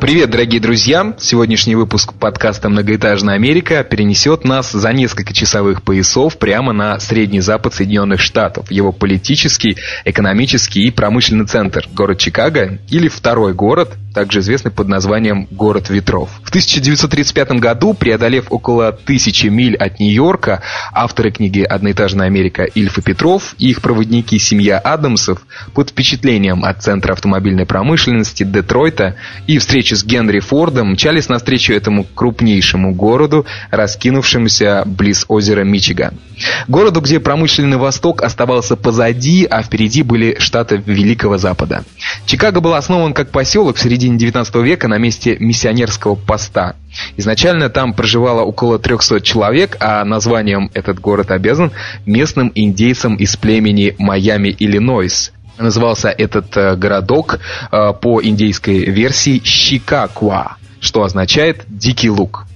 Привет, дорогие друзья! Сегодняшний выпуск подкаста «Многоэтажная Америка» перенесет нас за несколько часовых поясов прямо на Средний Запад Соединенных Штатов, его политический, экономический и промышленный центр, город Чикаго, или второй город, также известный под названием «Город ветров». В 1935 году, преодолев около тысячи миль от Нью-Йорка, авторы книги «Одноэтажная Америка» Ильф и Петров и их проводники семья Адамсов под впечатлением от Центра автомобильной промышленности Детройта и встречи с Генри Фордом мчались навстречу этому крупнейшему городу, раскинувшемуся близ озера Мичиган. Городу, где промышленный Восток оставался позади, а впереди были штаты Великого Запада. Чикаго был основан как поселок в середине середине 19 века на месте миссионерского поста. Изначально там проживало около 300 человек, а названием этот город обязан местным индейцам из племени Майами, Иллинойс. Назывался этот э, городок э, по индейской версии Щикаква, что означает «дикий луг».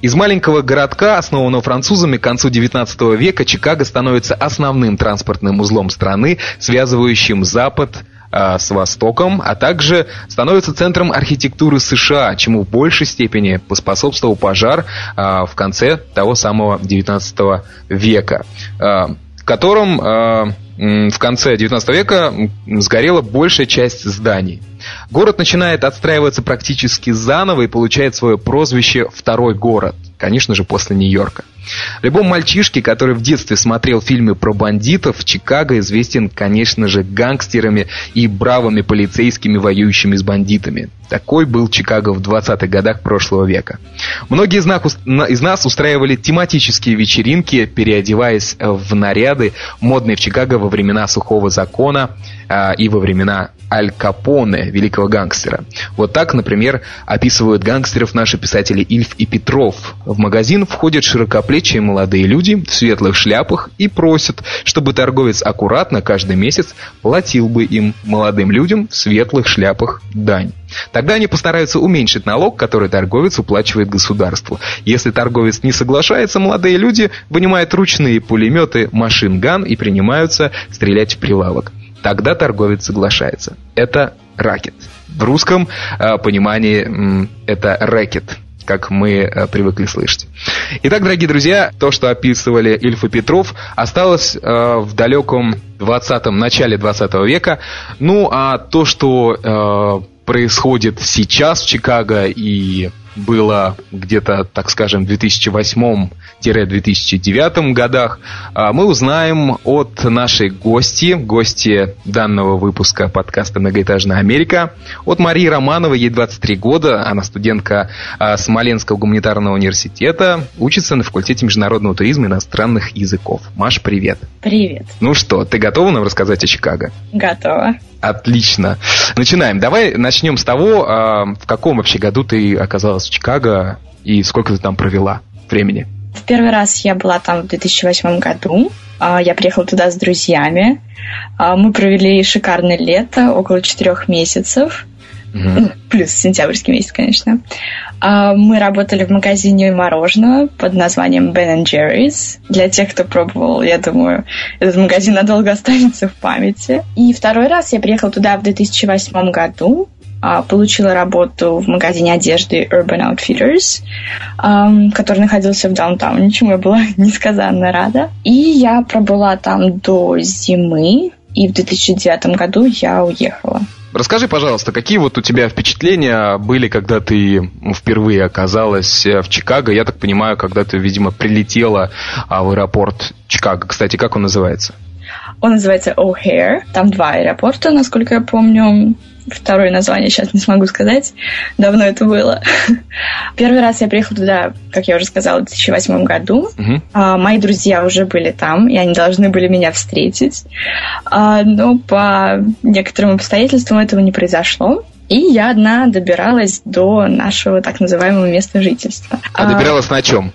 Из маленького городка, основанного французами к концу XIX века, Чикаго становится основным транспортным узлом страны, связывающим Запад а, с Востоком, а также становится центром архитектуры США, чему в большей степени поспособствовал пожар а, в конце того самого XIX века, а, в котором в конце XIX века сгорела большая часть зданий. Город начинает отстраиваться практически заново и получает свое прозвище «Второй город», конечно же, после Нью-Йорка. Любому мальчишке, который в детстве смотрел фильмы про бандитов, Чикаго известен, конечно же, гангстерами и бравыми полицейскими, воюющими с бандитами. Такой был Чикаго в 20-х годах прошлого века. Многие из нас, устраивали тематические вечеринки, переодеваясь в наряды, модные в Чикаго во времена сухого закона и во времена Аль Капоне, великого гангстера. Вот так, например, описывают гангстеров наши писатели Ильф и Петров. В магазин входят широкоплечие молодые люди в светлых шляпах и просят, чтобы торговец аккуратно каждый месяц платил бы им, молодым людям, в светлых шляпах дань. Тогда они постараются уменьшить налог, который торговец уплачивает государству. Если торговец не соглашается, молодые люди вынимают ручные пулеметы машин-ган и принимаются стрелять в прилавок. Тогда торговец соглашается. Это ракет. В русском э, понимании э, это рэкет как мы э, привыкли слышать. Итак, дорогие друзья, то, что описывали Ильф и Петров, осталось э, в далеком 20-м, начале 20 века. Ну, а то, что э, происходит сейчас в Чикаго и было где-то, так скажем, в 2008-2009 годах, а, мы узнаем от нашей гости, гости данного выпуска подкаста «Многоэтажная Америка», от Марии Романовой, ей 23 года, она студентка а, Смоленского гуманитарного университета, учится на факультете международного туризма и иностранных языков. Маш, привет. Привет. Ну что, ты готова нам рассказать о Чикаго? Готова. Отлично. Начинаем. Давай начнем с того, а, в каком вообще году ты оказалась в Чикаго и сколько ты там провела времени? В первый раз я была там в 2008 году. А, я приехала туда с друзьями. А, мы провели шикарное лето, около четырех месяцев. Угу. Плюс сентябрьский месяц, конечно. А, мы работали в магазине мороженого под названием Ben Jerry's. Для тех, кто пробовал, я думаю, этот магазин надолго останется в памяти. И второй раз я приехала туда в 2008 году а, получила работу в магазине одежды Urban Outfitters, который находился в даунтауне, чему я была несказанно рада. И я пробыла там до зимы, и в 2009 году я уехала. Расскажи, пожалуйста, какие вот у тебя впечатления были, когда ты впервые оказалась э, в Чикаго? Я так понимаю, когда ты, видимо, прилетела а, в аэропорт Чикаго. Кстати, как он называется? Он называется O'Hare. Там два аэропорта, насколько я помню второе название сейчас не смогу сказать. Давно это было. Первый раз я приехала туда, как я уже сказала, в 2008 году. Uh-huh. А, мои друзья уже были там, и они должны были меня встретить. А, но по некоторым обстоятельствам этого не произошло. И я одна добиралась до нашего так называемого места жительства. А, а добиралась на чем?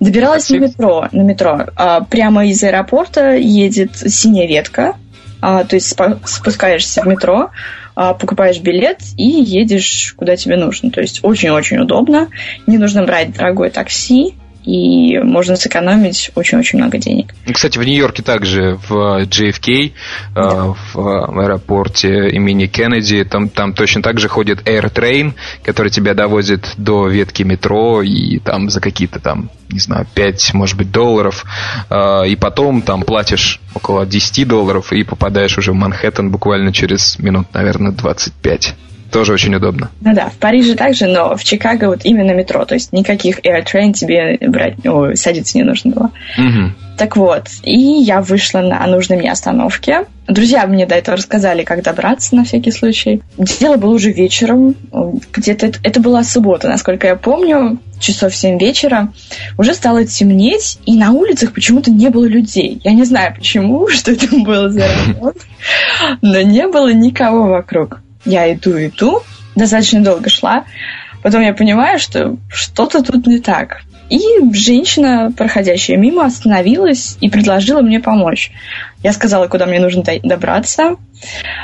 Добиралась на метро. На метро. А, прямо из аэропорта едет синяя ветка А, то есть спускаешься в метро, покупаешь билет и едешь куда тебе нужно. То есть очень-очень удобно. Не нужно брать дорогое такси и можно сэкономить очень-очень много денег. Ну, кстати, в Нью-Йорке также в JFK, э, да. в аэропорте имени Кеннеди, там, там точно так же ходит AirTrain, который тебя довозит до ветки метро и там за какие-то там, не знаю, 5, может быть, долларов, э, и потом там платишь около 10 долларов и попадаешь уже в Манхэттен буквально через минут, наверное, 25. Тоже очень удобно. Ну да, в Париже также, но в Чикаго вот именно метро, то есть никаких AirTrain тебе брать, о, садиться не нужно было. Угу. Так вот, и я вышла на нужной мне остановке. Друзья мне до этого рассказали, как добраться на всякий случай. Дело было уже вечером, где-то это, была суббота, насколько я помню, часов 7 вечера. Уже стало темнеть, и на улицах почему-то не было людей. Я не знаю почему, что это было за ремонт, но не было никого вокруг. Я иду, иду, достаточно долго шла. Потом я понимаю, что что-то тут не так. И женщина, проходящая мимо, остановилась и предложила мне помочь. Я сказала, куда мне нужно добраться.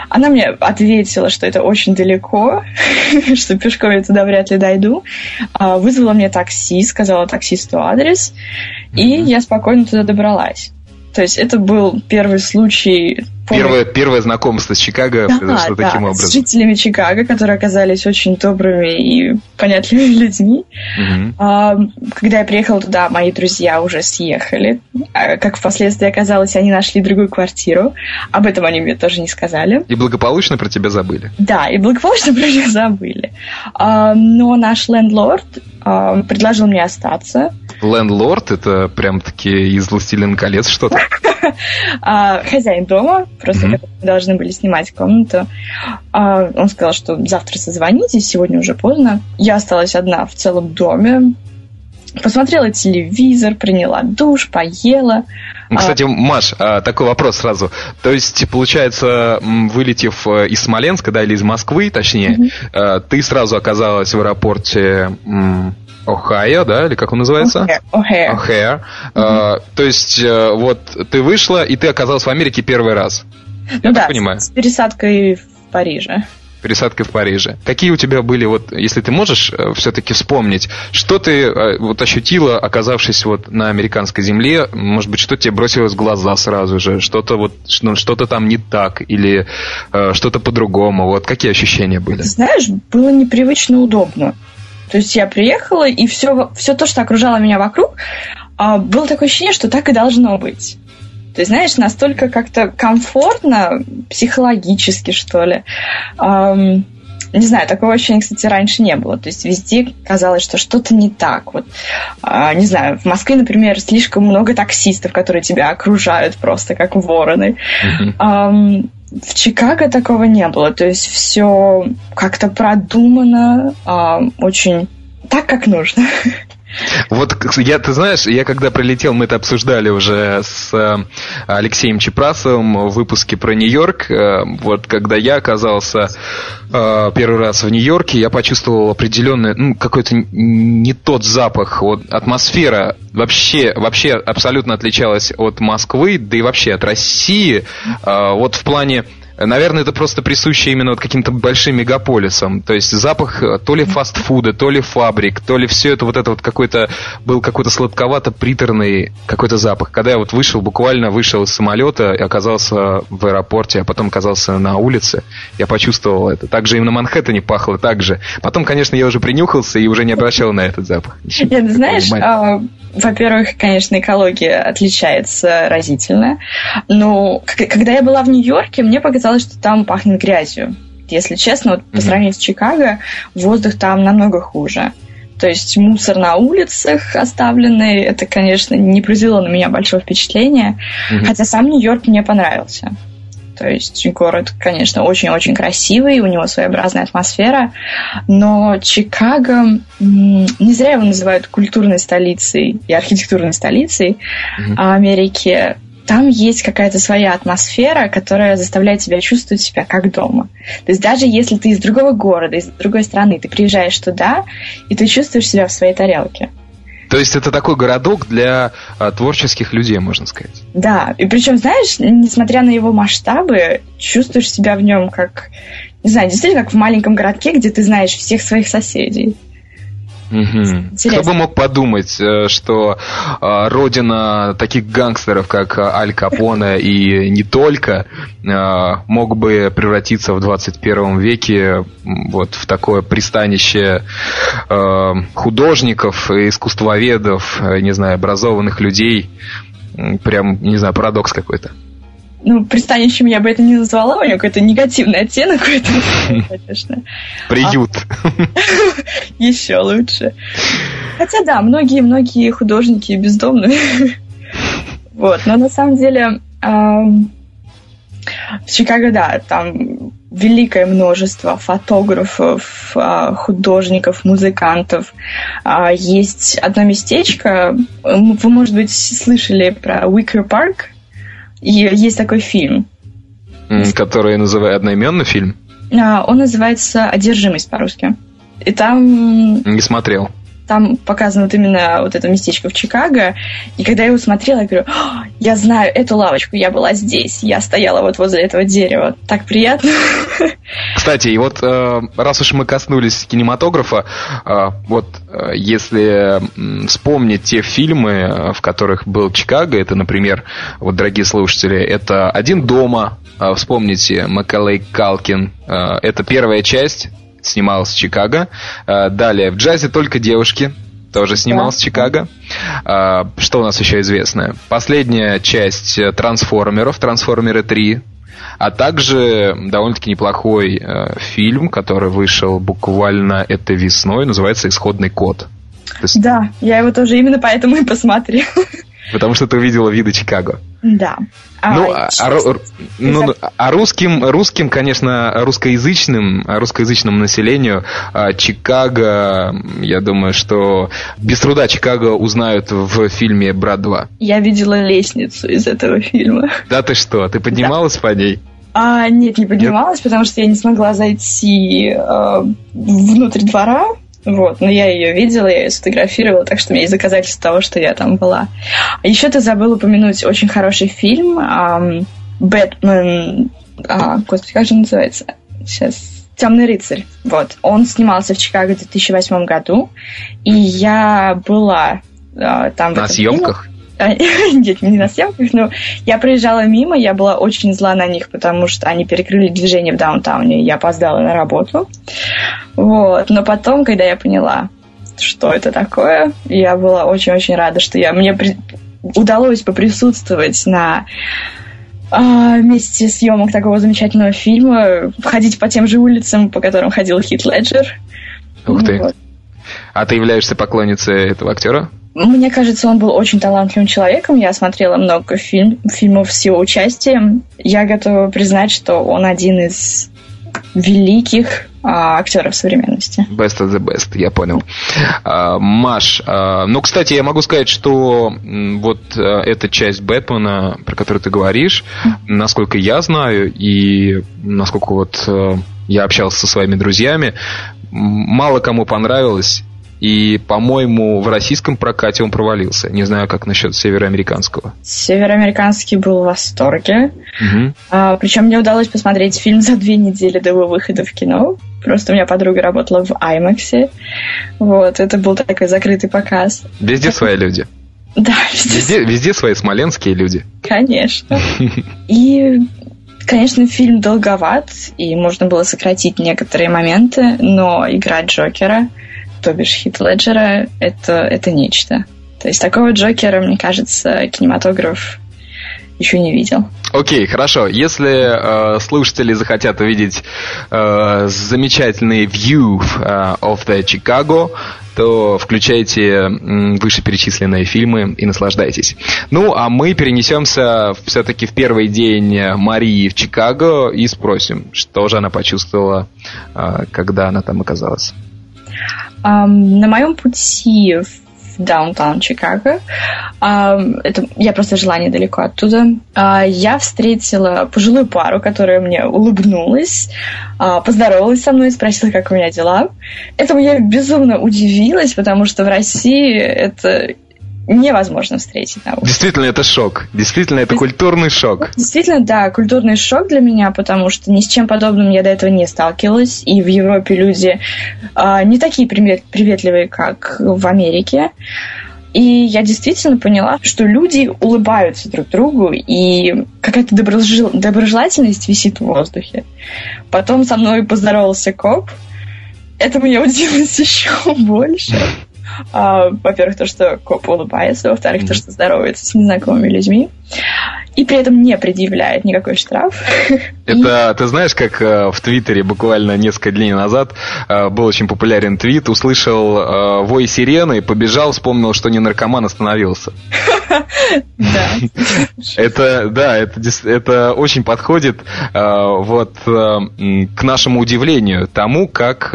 Она мне ответила, что это очень далеко, что пешком я туда вряд ли дойду. А, вызвала мне такси, сказала таксисту адрес, и я спокойно туда добралась. То есть это был первый случай Первое, первое знакомство с Чикаго да, произошло да, таким образом. С жителями Чикаго, которые оказались очень добрыми и понятливыми людьми. Угу. А, когда я приехала туда, мои друзья уже съехали. А, как впоследствии оказалось, они нашли другую квартиру. Об этом они мне тоже не сказали. И благополучно про тебя забыли. Да, и благополучно про меня забыли. А, но наш лендлорд а, предложил мне остаться. Лендлорд это прям таки из «Властелин колец» что-то? А, хозяин дома, просто mm-hmm. мы должны были снимать комнату. А, он сказал, что завтра созвонитесь, сегодня уже поздно. Я осталась одна в целом доме. Посмотрела телевизор, приняла душ, поела. Ну, кстати, Маш, такой вопрос сразу. То есть, получается, вылетев э, из Смоленска, да, или из Москвы, точнее, mm-hmm. ты сразу оказалась в аэропорте Ohio, да, или как он называется? O'Hare. Mm-hmm. Uh, то есть, uh, вот ты вышла, и ты оказалась в Америке первый раз. Ну Я да, понимаю. с пересадкой в Париже пересадкой в Париже. Какие у тебя были, вот, если ты можешь э, все-таки вспомнить, что ты э, вот ощутила, оказавшись вот на американской земле, может быть, что тебе бросилось в глаза сразу же, что-то вот, что-то там не так, или э, что-то по-другому, вот, какие ощущения были? Знаешь, было непривычно удобно. То есть я приехала, и все, все то, что окружало меня вокруг, а, было такое ощущение, что так и должно быть. То есть, знаешь, настолько как-то комфортно, психологически, что ли. Не знаю, такого ощущения, кстати, раньше не было. То есть везде казалось, что что-то не так. Вот, а, не знаю, в Москве, например, слишком много таксистов, которые тебя окружают просто как вороны. Mm-hmm. В Чикаго такого не было. То есть все как-то продумано, а, очень так, как нужно. Вот я, ты знаешь, я когда прилетел, мы это обсуждали уже с э, Алексеем Чепрасовым в выпуске про Нью-Йорк. Э, вот когда я оказался э, первый раз в Нью-Йорке, я почувствовал определенный, ну, какой-то не тот запах. Вот атмосфера вообще, вообще абсолютно отличалась от Москвы, да и вообще от России. Вот в плане Наверное, это просто присуще именно вот каким-то большим мегаполисам. То есть запах э, то ли фастфуда, то ли фабрик, то ли все это вот это вот какой-то был какой-то сладковато-приторный какой-то запах. Когда я вот вышел, буквально вышел из самолета и оказался в аэропорте, а потом оказался на улице, я почувствовал это. Также и на Манхэттене пахло так же. Потом, конечно, я уже принюхался и уже не обращал на этот запах. Нет, знаешь, во-первых, конечно, экология отличается разительно. Но когда я была в Нью-Йорке, мне показалось, что там пахнет грязью. Если честно, вот по сравнению с Чикаго, воздух там намного хуже. То есть мусор на улицах оставленный, это, конечно, не произвело на меня большого впечатления. Mm-hmm. Хотя сам Нью-Йорк мне понравился. То есть город, конечно, очень-очень красивый, у него своеобразная атмосфера, но Чикаго, не зря его называют культурной столицей и архитектурной столицей mm-hmm. Америки, там есть какая-то своя атмосфера, которая заставляет тебя чувствовать себя как дома. То есть даже если ты из другого города, из другой страны, ты приезжаешь туда, и ты чувствуешь себя в своей тарелке. То есть это такой городок для а, творческих людей, можно сказать. Да, и причем, знаешь, несмотря на его масштабы, чувствуешь себя в нем как, не знаю, действительно как в маленьком городке, где ты знаешь всех своих соседей. Угу. Кто бы мог подумать, э, что э, родина таких гангстеров, как Аль Капоне и не только, э, мог бы превратиться в 21 веке вот в такое пристанище э, художников, искусствоведов, э, не знаю, образованных людей. Прям, не знаю, парадокс какой-то ну, пристанищем я бы это не назвала, у него какой-то негативный оттенок конечно. Приют. Еще лучше. Хотя да, многие-многие художники бездомные. вот, но на самом деле в Чикаго, да, там великое множество фотографов, а, художников, музыкантов. А, есть одно местечко, вы, может быть, слышали про Уикер Парк, и есть такой фильм. Который называют одноименный фильм? А, он называется «Одержимость» по-русски. И там... Не смотрел там показано вот именно вот это местечко в Чикаго. И когда я его смотрела, я говорю, я знаю эту лавочку, я была здесь, я стояла вот возле этого дерева. Так приятно. Кстати, и вот э, раз уж мы коснулись кинематографа, э, вот э, если вспомнить те фильмы, в которых был Чикаго, это, например, вот, дорогие слушатели, это «Один дома», вспомните, Макалей Калкин, это первая часть, снимался в Чикаго. А, далее, в джазе только девушки, тоже снимался да. Чикаго. А, что у нас еще известно? Последняя часть трансформеров, трансформеры 3. А также довольно-таки неплохой э, фильм, который вышел буквально этой весной, называется «Исходный код». Есть... Да, я его тоже именно поэтому и посмотрел. Потому что ты увидела виды Чикаго. Да. Ну, а, а, а, ну, ну, а русским, русским, конечно, русскоязычным, русскоязычному населению а, Чикаго, я думаю, что без труда Чикаго узнают в фильме «Брат 2». Я видела лестницу из этого фильма. Да ты что, ты поднималась да. по ней? А, нет, не поднималась, нет? потому что я не смогла зайти э, внутрь двора, вот, но я ее видела, я ее сфотографировала, так что у меня есть доказательства того, что я там была. Еще ты забыл упомянуть очень хороший фильм «Бэтмен...» а, Господи, как же он называется? Сейчас... «Темный рыцарь». Вот. Он снимался в Чикаго в 2008 году, и я была а, там... На съемках? Фильме. Нет, не на съемках, но я проезжала мимо, я была очень зла на них, потому что они перекрыли движение в даунтауне, и я опоздала на работу. Вот. Но потом, когда я поняла, что это такое, я была очень-очень рада, что я, мне при... удалось поприсутствовать на а, месте съемок такого замечательного фильма, ходить по тем же улицам, по которым ходил Хит Леджер. Ух ты. Вот. А ты являешься поклонницей этого актера? Мне кажется, он был очень талантливым человеком. Я смотрела много фильм, фильмов с его участием. Я готова признать, что он один из великих а, актеров современности. Best of the best, я понял. А, Маш, а, ну, кстати, я могу сказать, что вот а, эта часть Бэтмена, про которую ты говоришь, насколько я знаю и насколько вот а, я общался со своими друзьями, мало кому понравилось и, по-моему, в российском прокате он провалился. Не знаю, как насчет североамериканского. Североамериканский был в восторге. Угу. А, причем мне удалось посмотреть фильм за две недели до его выхода в кино. Просто у меня подруга работала в IMAX. Вот, это был такой закрытый показ. Везде свои люди. Да, везде. Везде, везде свои смоленские люди. Конечно. И Конечно, фильм долговат, и можно было сократить некоторые моменты, но играть Джокера то бишь Хит Леджера, это, это нечто. То есть такого Джокера, мне кажется, кинематограф еще не видел. Окей, okay, хорошо. Если э, слушатели захотят увидеть э, замечательный view э, of the Chicago, то включайте вышеперечисленные фильмы и наслаждайтесь. Ну, а мы перенесемся все-таки в первый день Марии в Чикаго и спросим, что же она почувствовала, э, когда она там оказалась. На моем пути в даунтаун Чикаго. Это, я просто жила недалеко оттуда. А, я встретила пожилую пару, которая мне улыбнулась, а, поздоровалась со мной, спросила, как у меня дела. Этому я безумно удивилась, потому что в России это невозможно встретить науку. Действительно, это шок. Действительно, это культурный шок. Действительно, да, культурный шок для меня, потому что ни с чем подобным я до этого не сталкивалась. И в Европе люди э, не такие привет, приветливые, как в Америке. И я действительно поняла, что люди улыбаются друг другу, и какая-то доброжел... доброжелательность висит в воздухе. Потом со мной поздоровался коп. Это меня удивилось еще больше. А, во-первых, то, что коп улыбается, во-вторых, mm-hmm. то, что здоровается с незнакомыми людьми, и при этом не предъявляет никакой штраф. Это, ты знаешь, как э, в Твиттере буквально несколько дней назад э, был очень популярен твит, услышал э, вой сирены, побежал, вспомнил, что не наркоман, остановился. Да. Это, да, это, это очень подходит вот к нашему удивлению тому, как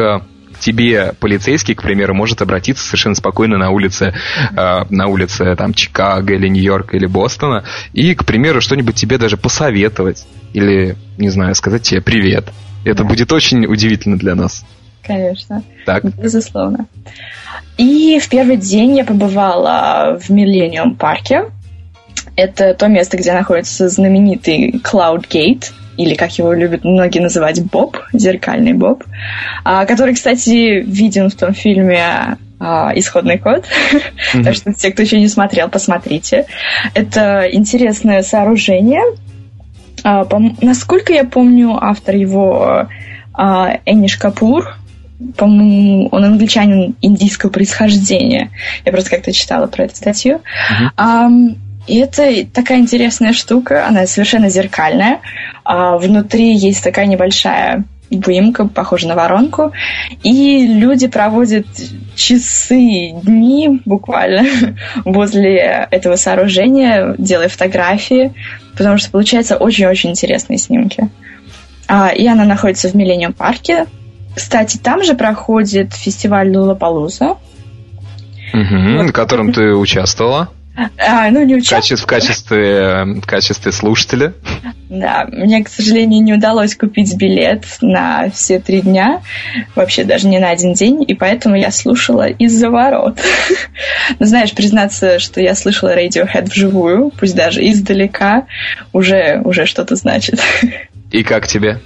тебе полицейский, к примеру, может обратиться совершенно спокойно на улице, э, на улице там Чикаго или Нью-Йорка или Бостона и, к примеру, что-нибудь тебе даже посоветовать или, не знаю, сказать тебе привет. Это да. будет очень удивительно для нас. Конечно. Так. Безусловно. И в первый день я побывала в Миллениум парке. Это то место, где находится знаменитый Cloud Gate – или как его любят многие называть, Боб, зеркальный Боб, а, который, кстати, виден в том фильме а, исходный код. Mm-hmm. так что те, кто еще не смотрел, посмотрите. Это интересное сооружение. А, насколько я помню, автор его Эниш Капур, по-моему, он англичанин индийского происхождения. Я просто как-то читала про эту статью. Mm-hmm. И это такая интересная штука, она совершенно зеркальная. А внутри есть такая небольшая выемка, похожая на воронку, и люди проводят часы, дни буквально возле этого сооружения, делая фотографии, потому что получаются очень-очень интересные снимки. А, и она находится в Миллениум парке. Кстати, там же проходит фестиваль Лулапалуза. Угу, вот. в котором ты участвовала. А, ну, не участвовала. В качестве, в качестве слушателя. Да, мне, к сожалению, не удалось купить билет на все три дня, вообще даже не на один день, и поэтому я слушала из-за ворот. Но знаешь, признаться, что я слышала Radiohead вживую, пусть даже издалека, уже, уже что-то значит. И как тебе?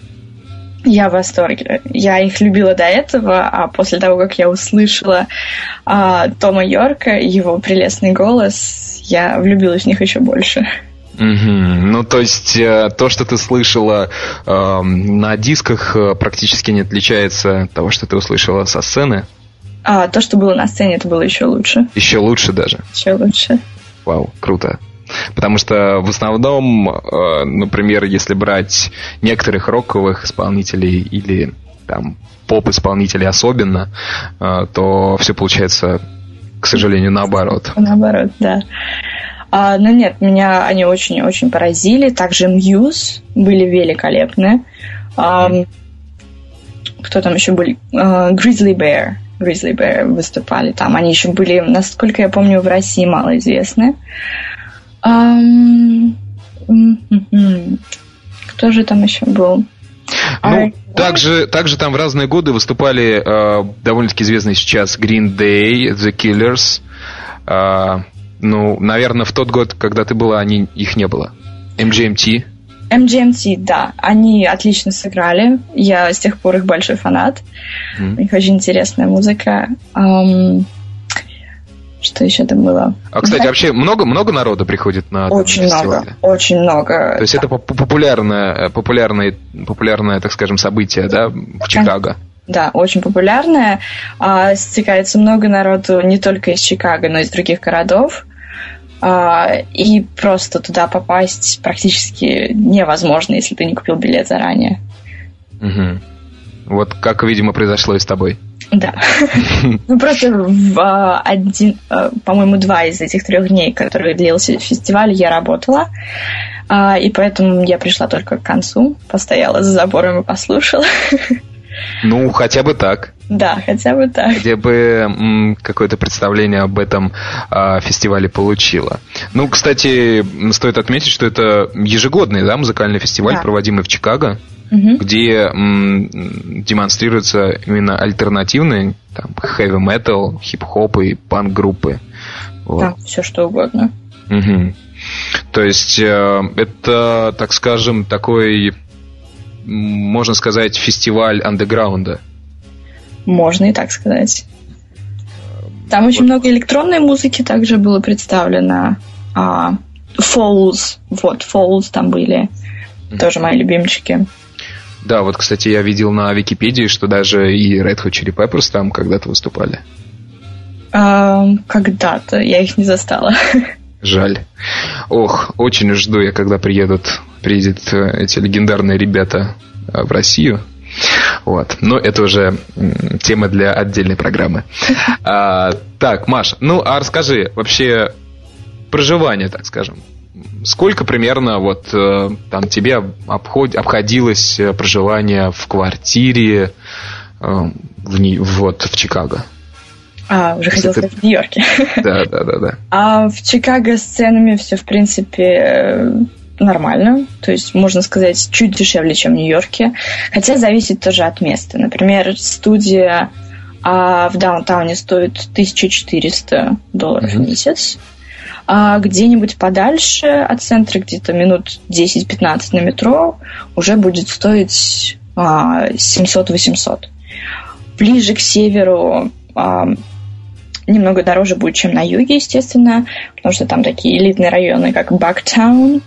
Я в восторге. Я их любила до этого, а после того, как я услышала а, Тома Йорка, его прелестный голос, я влюбилась в них еще больше. Угу. Ну, то есть э, то, что ты слышала э, на дисках, э, практически не отличается от того, что ты услышала со сцены? А то, что было на сцене, это было еще лучше. Еще лучше даже. Еще лучше. Вау, круто. Потому что в основном, э, например, если брать некоторых роковых исполнителей или там поп-исполнителей особенно, э, то все получается, к сожалению, наоборот. Наоборот, да. А, но нет, меня они очень-очень поразили. Также Muse были великолепны. А, кто там еще были? Grizzly Bear. Grizzly Bear выступали там. Они еще были, насколько я помню, в России малоизвестны. Кто же там еще был? Ну, также, также там в разные годы выступали э, довольно-таки известные сейчас Green Day, The Killers. Э, ну, наверное, в тот год, когда ты была, они, их не было. MGMT. MGMT, да. Они отлично сыграли. Я с тех пор их большой фанат. Mm. У них очень интересная музыка. Um, что еще там было? А, кстати, вообще много, много народа приходит на Очень много, очень много. То есть да. это популярное, популярное, популярное, так скажем, событие, да, в Чикаго? Да, очень популярное. А, стекается много народу не только из Чикаго, но и из других городов. А, и просто туда попасть практически невозможно, если ты не купил билет заранее. Угу. Вот как, видимо, произошло и с тобой. Да. Ну, просто в один, а, по-моему, два из этих трех дней, которые длился фестиваль, я работала. А, и поэтому я пришла только к концу, постояла за забором и послушала. Ну, хотя бы так. Да, хотя бы так. Где бы какое-то представление об этом э, фестивале получила. Ну, кстати, стоит отметить, что это ежегодный да, музыкальный фестиваль, да. проводимый в Чикаго, угу. где м, демонстрируются именно альтернативные там, heavy metal, хип-хоп и панк-группы. Вот. Да, все что угодно. Угу. То есть э, это, так скажем, такой, можно сказать, фестиваль андеграунда. Можно и так сказать. Там вот. очень много электронной музыки также было представлено. А, Falls, вот, Falls там были. Mm-hmm. Тоже мои любимчики. Да, вот, кстати, я видел на Википедии, что даже и Red Hot Chili Peppers там когда-то выступали. А, когда-то, я их не застала. Жаль. Ох, очень жду я, когда приедут, приедут э, эти легендарные ребята э, в Россию. Вот. Но это уже тема для отдельной программы. А, так, Маш, ну а расскажи, вообще проживание, так скажем. Сколько примерно вот э, там тебе обход, обходилось проживание в квартире в, вот, в Чикаго? А, уже хотела сказать в Нью-Йорке. Да, да, да, да. А в Чикаго с ценами все, в принципе, нормально. То есть, можно сказать, чуть дешевле, чем в Нью-Йорке. Хотя зависит тоже от места. Например, студия а в даунтауне стоит 1400 долларов mm-hmm. в месяц. А где-нибудь подальше от центра, где-то минут 10-15 на метро, уже будет стоить а, 700-800. Ближе к северу а, немного дороже будет, чем на юге, естественно, потому что там такие элитные районы, как Бактаун.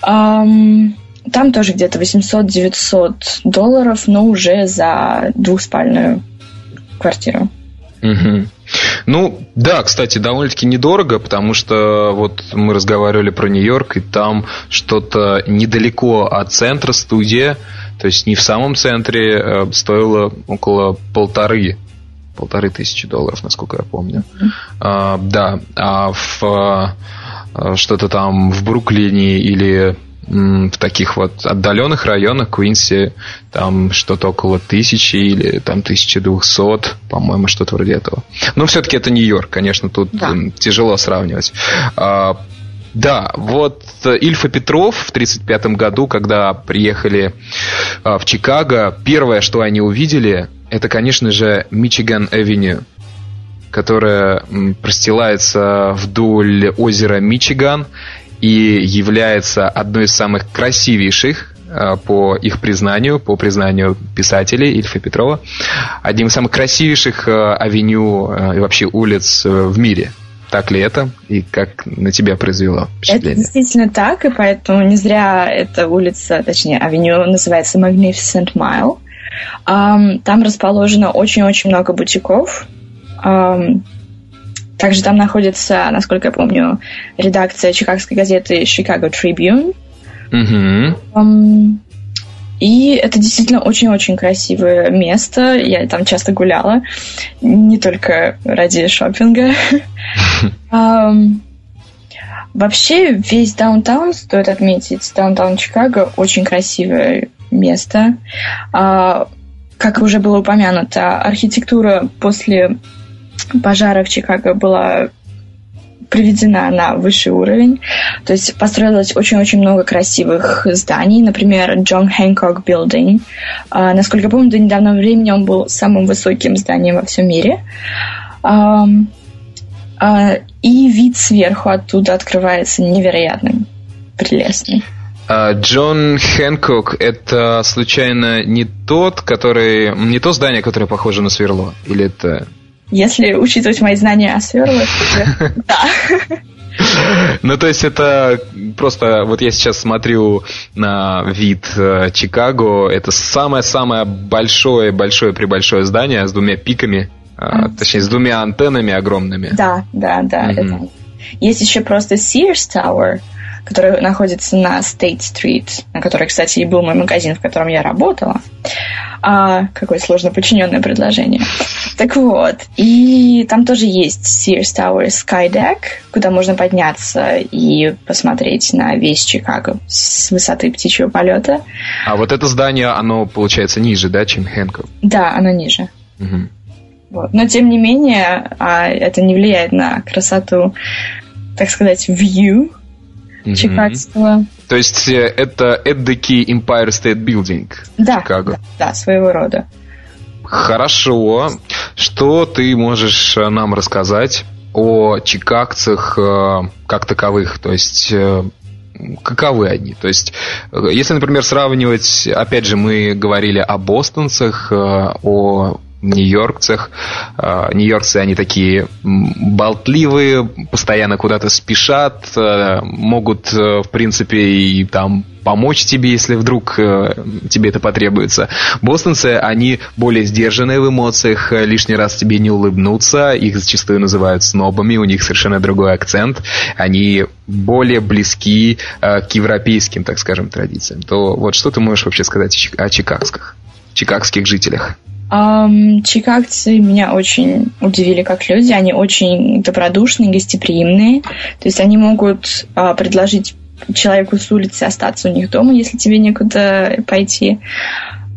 Там тоже где-то 800-900 долларов, но уже за двухспальную квартиру. Угу. Ну, да, кстати, довольно-таки недорого, потому что вот мы разговаривали про Нью-Йорк, и там что-то недалеко от центра студия, то есть не в самом центре, э, стоило около полторы полторы тысячи долларов, насколько я помню. Mm-hmm. А, да, а в а, что-то там в Бруклине или в таких вот отдаленных районах Квинси там что-то около тысячи или там 1200, по-моему, что-то вроде этого. Но все-таки это Нью-Йорк, конечно, тут да. тяжело сравнивать. А, да, вот Ильфа Петров в 1935 году, когда приехали а, в Чикаго, первое, что они увидели, это, конечно же, Мичиган Авеню, которая простилается вдоль озера Мичиган и является одной из самых красивейших а, по их признанию, по признанию писателей Ильфа Петрова, одним из самых красивейших а, авеню а, и вообще улиц э, в мире. Так ли это? И как на тебя произвело впечатление? Это действительно так, и поэтому не зря эта улица, точнее, авеню называется Magnificent Mile. Там расположено очень-очень много бутиков. Также там находится, насколько я помню, редакция чикагской газеты Chicago Tribune. Mm-hmm. И это действительно очень-очень красивое место. Я там часто гуляла, не только ради шопинга. Вообще весь даунтаун, стоит отметить, даунтаун Чикаго очень красивое место. А, как уже было упомянуто, архитектура после пожара в Чикаго была приведена на высший уровень. То есть построилось очень-очень много красивых зданий. Например, Джон Хэнкок Билдинг. А, насколько я помню, до недавнего времени он был самым высоким зданием во всем мире. А, и вид сверху оттуда открывается невероятным, прелестный. А, Джон Хэнкок это случайно не тот, который. не то здание, которое похоже на сверло? Или это. Если учитывать мои знания о сверлах, да. Ну, то есть это просто, вот я сейчас смотрю на вид э, Чикаго, это самое-самое большое-большое-пребольшое здание с двумя пиками, а, точнее, с двумя антеннами огромными. Да, да, да. Mm-hmm. Это... Есть еще просто Sears Tower, который находится на State Street, на которой, кстати, и был мой магазин, в котором я работала. А, какое сложно подчиненное предложение. Так вот, и там тоже есть Sears Tower Skydeck, куда можно подняться и посмотреть на весь Чикаго с высоты птичьего полета. А вот это здание, оно получается ниже, да, чем Хэнкок? Да, оно ниже. Угу. Вот. Но тем не менее, а, это не влияет на красоту, так сказать, view mm-hmm. чикагского. То есть э, это эдакий Empire State Building да, Чикаго? Да, да, своего рода. Хорошо. Что ты можешь э, нам рассказать о чикагцах э, как таковых? То есть каковы они? То есть, если, например, сравнивать, опять же, мы говорили о бостонцах, о нью-йоркцах. А, нью-йоркцы, они такие болтливые, постоянно куда-то спешат, э, могут, э, в принципе, и там помочь тебе, если вдруг э, тебе это потребуется. Бостонцы, они более сдержанные в эмоциях, лишний раз тебе не улыбнутся, их зачастую называют снобами, у них совершенно другой акцент, они более близки к европейским, так скажем, традициям. То вот что ты можешь вообще сказать о чикагских, чикагских жителях? Um, чикагцы меня очень удивили как люди. Они очень добродушные, гостеприимные. То есть они могут uh, предложить человеку с улицы остаться у них дома, если тебе некуда пойти.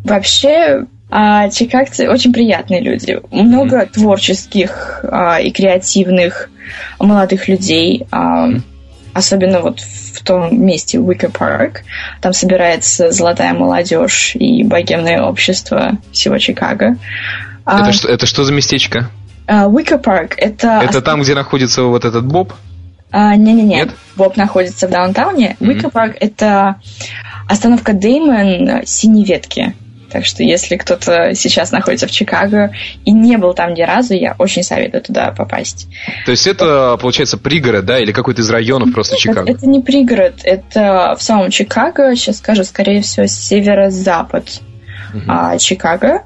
Вообще, uh, чикагцы очень приятные люди. Много mm-hmm. творческих uh, и креативных молодых людей. Uh, особенно вот в том месте Wicker Park. Там собирается золотая молодежь и богемное общество всего Чикаго. Это, а, что, это что за местечко? Wicker uh, Park. Это... Это там, где находится вот этот Боб? Uh, не-не-не. Нет? Боб находится в даунтауне. Mm-hmm. Park это остановка Damen Синей ветки. Так что если кто-то сейчас находится в Чикаго и не был там ни разу, я очень советую туда попасть. То есть это, получается, пригород, да, или какой-то из районов просто Нет, Чикаго? Это, не пригород, это в самом Чикаго, сейчас скажу, скорее всего, северо-запад угу. а, Чикаго.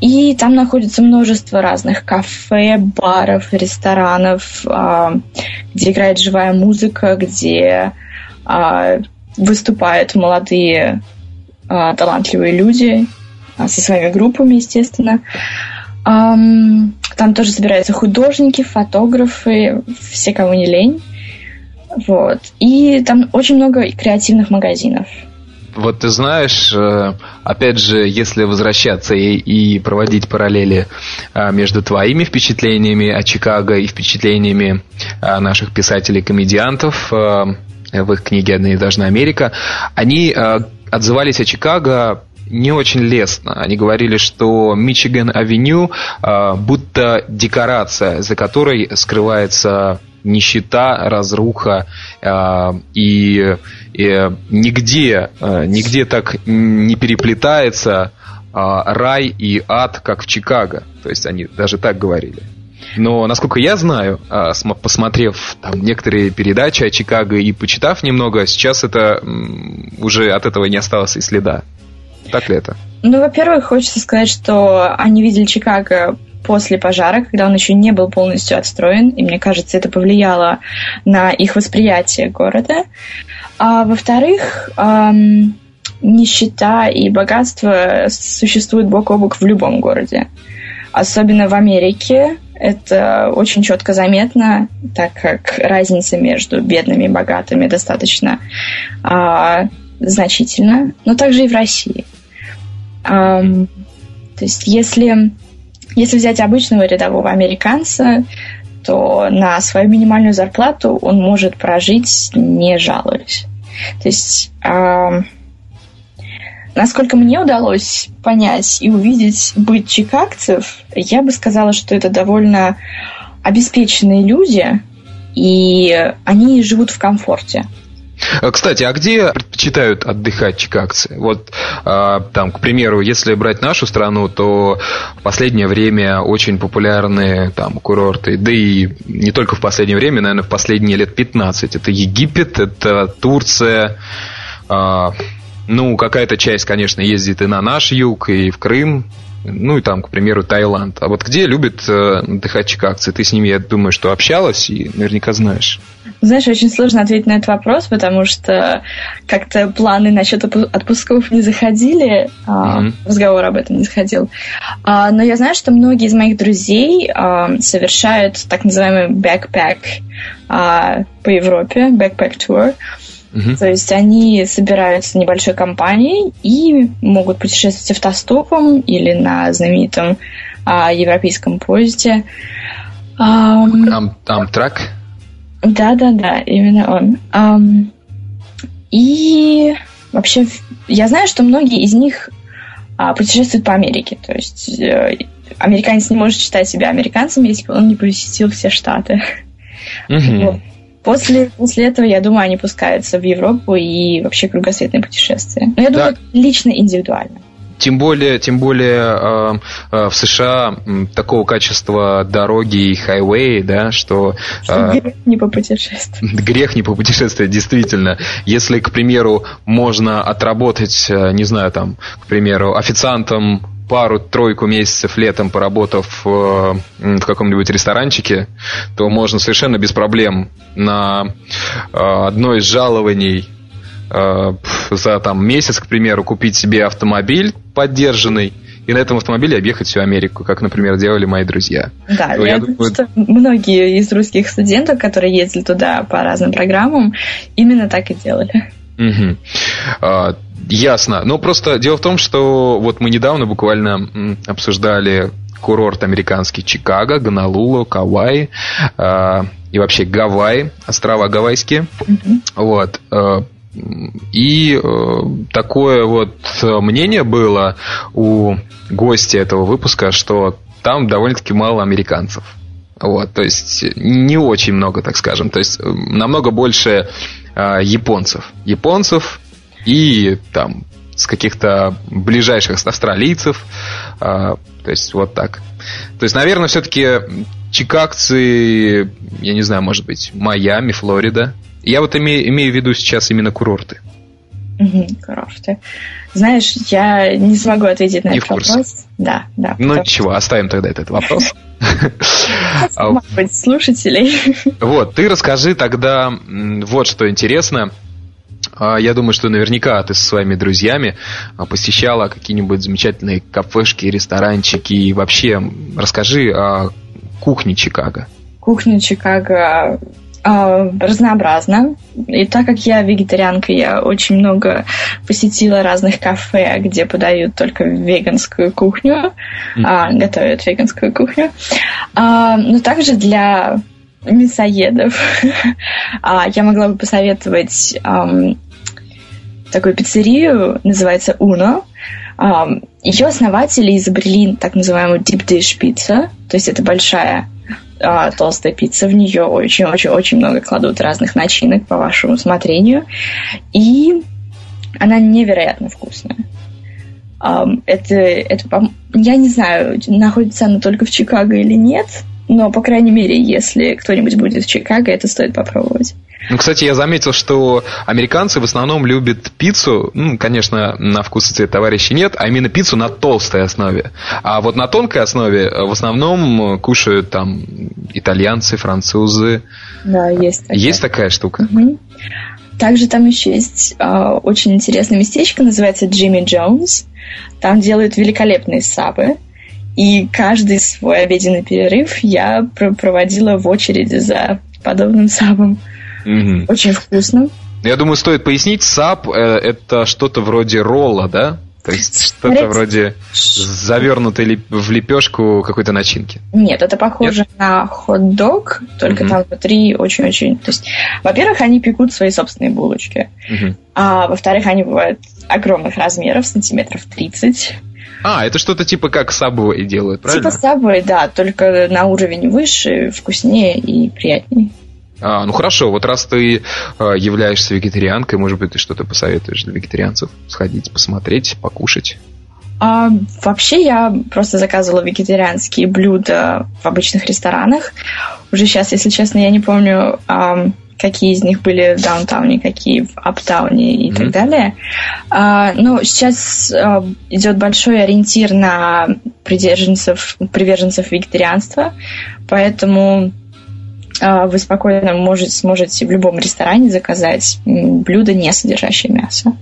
И там находится множество разных кафе, баров, ресторанов, а, где играет живая музыка, где а, выступают молодые талантливые люди а, со своими группами, естественно. Там тоже собираются художники, фотографы, все, кого не лень. Вот. И там очень много креативных магазинов. Вот ты знаешь, э, опять же, если возвращаться и, и проводить параллели между твоими впечатлениями о Чикаго и впечатлениями наших писателей-комедиантов в их книге «Одноэтажная Америка», они отзывались о Чикаго не очень лестно. Они говорили, что Мичиган-авеню э, будто декорация, за которой скрывается нищета, разруха э, и, и нигде, э, нигде так не переплетается рай и ад, как в Чикаго. То есть они даже так говорили. Но, насколько я знаю, а, посмотрев там некоторые передачи о Чикаго и почитав немного, сейчас это уже от этого не осталось и следа. Так ли это? Ну, во-первых, хочется сказать, что они видели Чикаго после пожара, когда он еще не был полностью отстроен, и мне кажется, это повлияло на их восприятие города. А во-вторых, эм, нищета и богатство существуют бок о бок в любом городе. Особенно в Америке, это очень четко заметно, так как разница между бедными и богатыми достаточно а, значительна, но также и в России. А, то есть если, если взять обычного рядового американца, то на свою минимальную зарплату он может прожить, не жалуясь. То есть а, Насколько мне удалось понять и увидеть быть чикагцев, я бы сказала, что это довольно обеспеченные люди, и они живут в комфорте. А, кстати, а где предпочитают отдыхать чикагцы? Вот э, там, к примеру, если брать нашу страну, то в последнее время очень популярные там курорты, да и не только в последнее время, наверное, в последние лет 15. Это Египет, это Турция, э, ну, какая-то часть, конечно, ездит и на наш юг, и в Крым, ну и там, к примеру, Таиланд. А вот где любят э, отдыхать чикагцы? Ты с ними, я думаю, что общалась и наверняка знаешь. Знаешь, очень сложно ответить на этот вопрос, потому что как-то планы насчет отпусков не заходили, mm-hmm. разговор об этом не заходил. А, но я знаю, что многие из моих друзей а, совершают так называемый backpack по Европе, backpack tour. Угу. То есть они собираются небольшой компанией и могут путешествовать автостопом или на знаменитом а, европейском поезде. Ам, Амтрак? Да, да, да, именно он. Um, и вообще, я знаю, что многие из них а, путешествуют по Америке. То есть э, американец не может считать себя американцем, если он не посетил все штаты. Mm-hmm. Вот. После, после этого, я думаю, они пускаются в Европу и вообще кругосветные путешествия. Но я думаю, да. лично индивидуально. Тем более, тем более э, э, в США э, такого качества дороги и хайвей, да, что... Э, грех не попутешествовать. Грех не попутешествовать, действительно. Если, к примеру, можно отработать, э, не знаю, там, к примеру, официантом пару-тройку месяцев летом поработав э, в каком-нибудь ресторанчике, то можно совершенно без проблем на э, одно из жалований э, за там, месяц, к примеру, купить себе автомобиль поддержанный и на этом автомобиле объехать всю Америку, как, например, делали мои друзья. Да, я, я думаю, что многие из русских студентов, которые ездили туда по разным программам, именно так и делали. Угу. А, ясно. Но просто дело в том, что вот мы недавно буквально обсуждали курорт американский Чикаго, Гонолулу, Кавай э, и вообще Гавайи, острова Гавайские. Mm-hmm. Вот. Э, и э, такое вот мнение было у гостя этого выпуска, что там довольно-таки мало американцев. Вот, то есть не очень много, так скажем. То есть намного больше э, японцев. Японцев и там с каких-то ближайших австралийцев. Э, то есть вот так. То есть, наверное, все-таки чикагцы, я не знаю, может быть, Майами, Флорида. Я вот имею, имею в виду сейчас именно курорты. Угу, курорты. Знаешь, я не смогу ответить на не этот вопрос. Да, да. Ну ничего, оставим тогда этот вопрос. Может быть, слушателей. Вот, ты расскажи тогда вот что интересно. А, я думаю, что наверняка ты со своими друзьями а, посещала какие-нибудь замечательные кафешки, ресторанчики. И вообще расскажи о кухне Чикаго. Кухня Чикаго а, разнообразно. И так как я вегетарианка, я очень много посетила разных кафе, где подают только веганскую кухню, mm-hmm. готовят веганскую кухню. но также для мясоедов я могла бы посоветовать такую пиццерию, называется Uno. Ее основатели изобрели так называемую deep dish пицца, то есть это большая а, толстая пицца, в нее очень-очень-очень много кладут разных начинок по вашему усмотрению, и она невероятно вкусная. Um, это, это, я не знаю, находится она только в Чикаго или нет, но, по крайней мере, если кто-нибудь будет в Чикаго, это стоит попробовать. Ну, кстати, я заметил, что американцы в основном любят пиццу, ну, конечно, на вкус и цвет товарищей нет, а именно пиццу на толстой основе. А вот на тонкой основе в основном кушают там итальянцы, французы. Да, есть такая. Есть такая штука? Угу. Также там еще есть э, очень интересное местечко, называется Джимми Джонс. Там делают великолепные сабы. И каждый свой обеденный перерыв я проводила в очереди за подобным сабом. Угу. Очень вкусно. Я думаю, стоит пояснить, сап э, это что-то вроде ролла, да? То есть что-то вроде завернутой в лепешку какой-то начинки. Нет, это похоже Нет? на хот-дог, только mm там внутри очень-очень... То есть, во-первых, они пекут свои собственные булочки. mm А во-вторых, они бывают огромных размеров, сантиметров 30. А, это что-то типа как Subway делают, правильно? Типа Subway, да, только на уровень выше, вкуснее и приятнее. А, ну хорошо, вот раз ты э, являешься вегетарианкой, может быть, ты что-то посоветуешь для вегетарианцев? Сходить, посмотреть, покушать? А, вообще я просто заказывала вегетарианские блюда в обычных ресторанах. Уже сейчас, если честно, я не помню, а, какие из них были в даунтауне, какие в аптауне и mm-hmm. так далее. А, но сейчас а, идет большой ориентир на приверженцев, приверженцев вегетарианства, поэтому а, вы спокойно можете, сможете в любом ресторане заказать блюдо, не содержащее мясо.